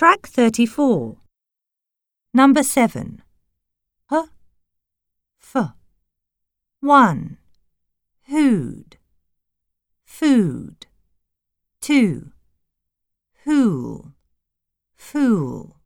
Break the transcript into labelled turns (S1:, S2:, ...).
S1: Track 34. Number 7. H. F. 1. Hood. Food. 2. Hool. Fool.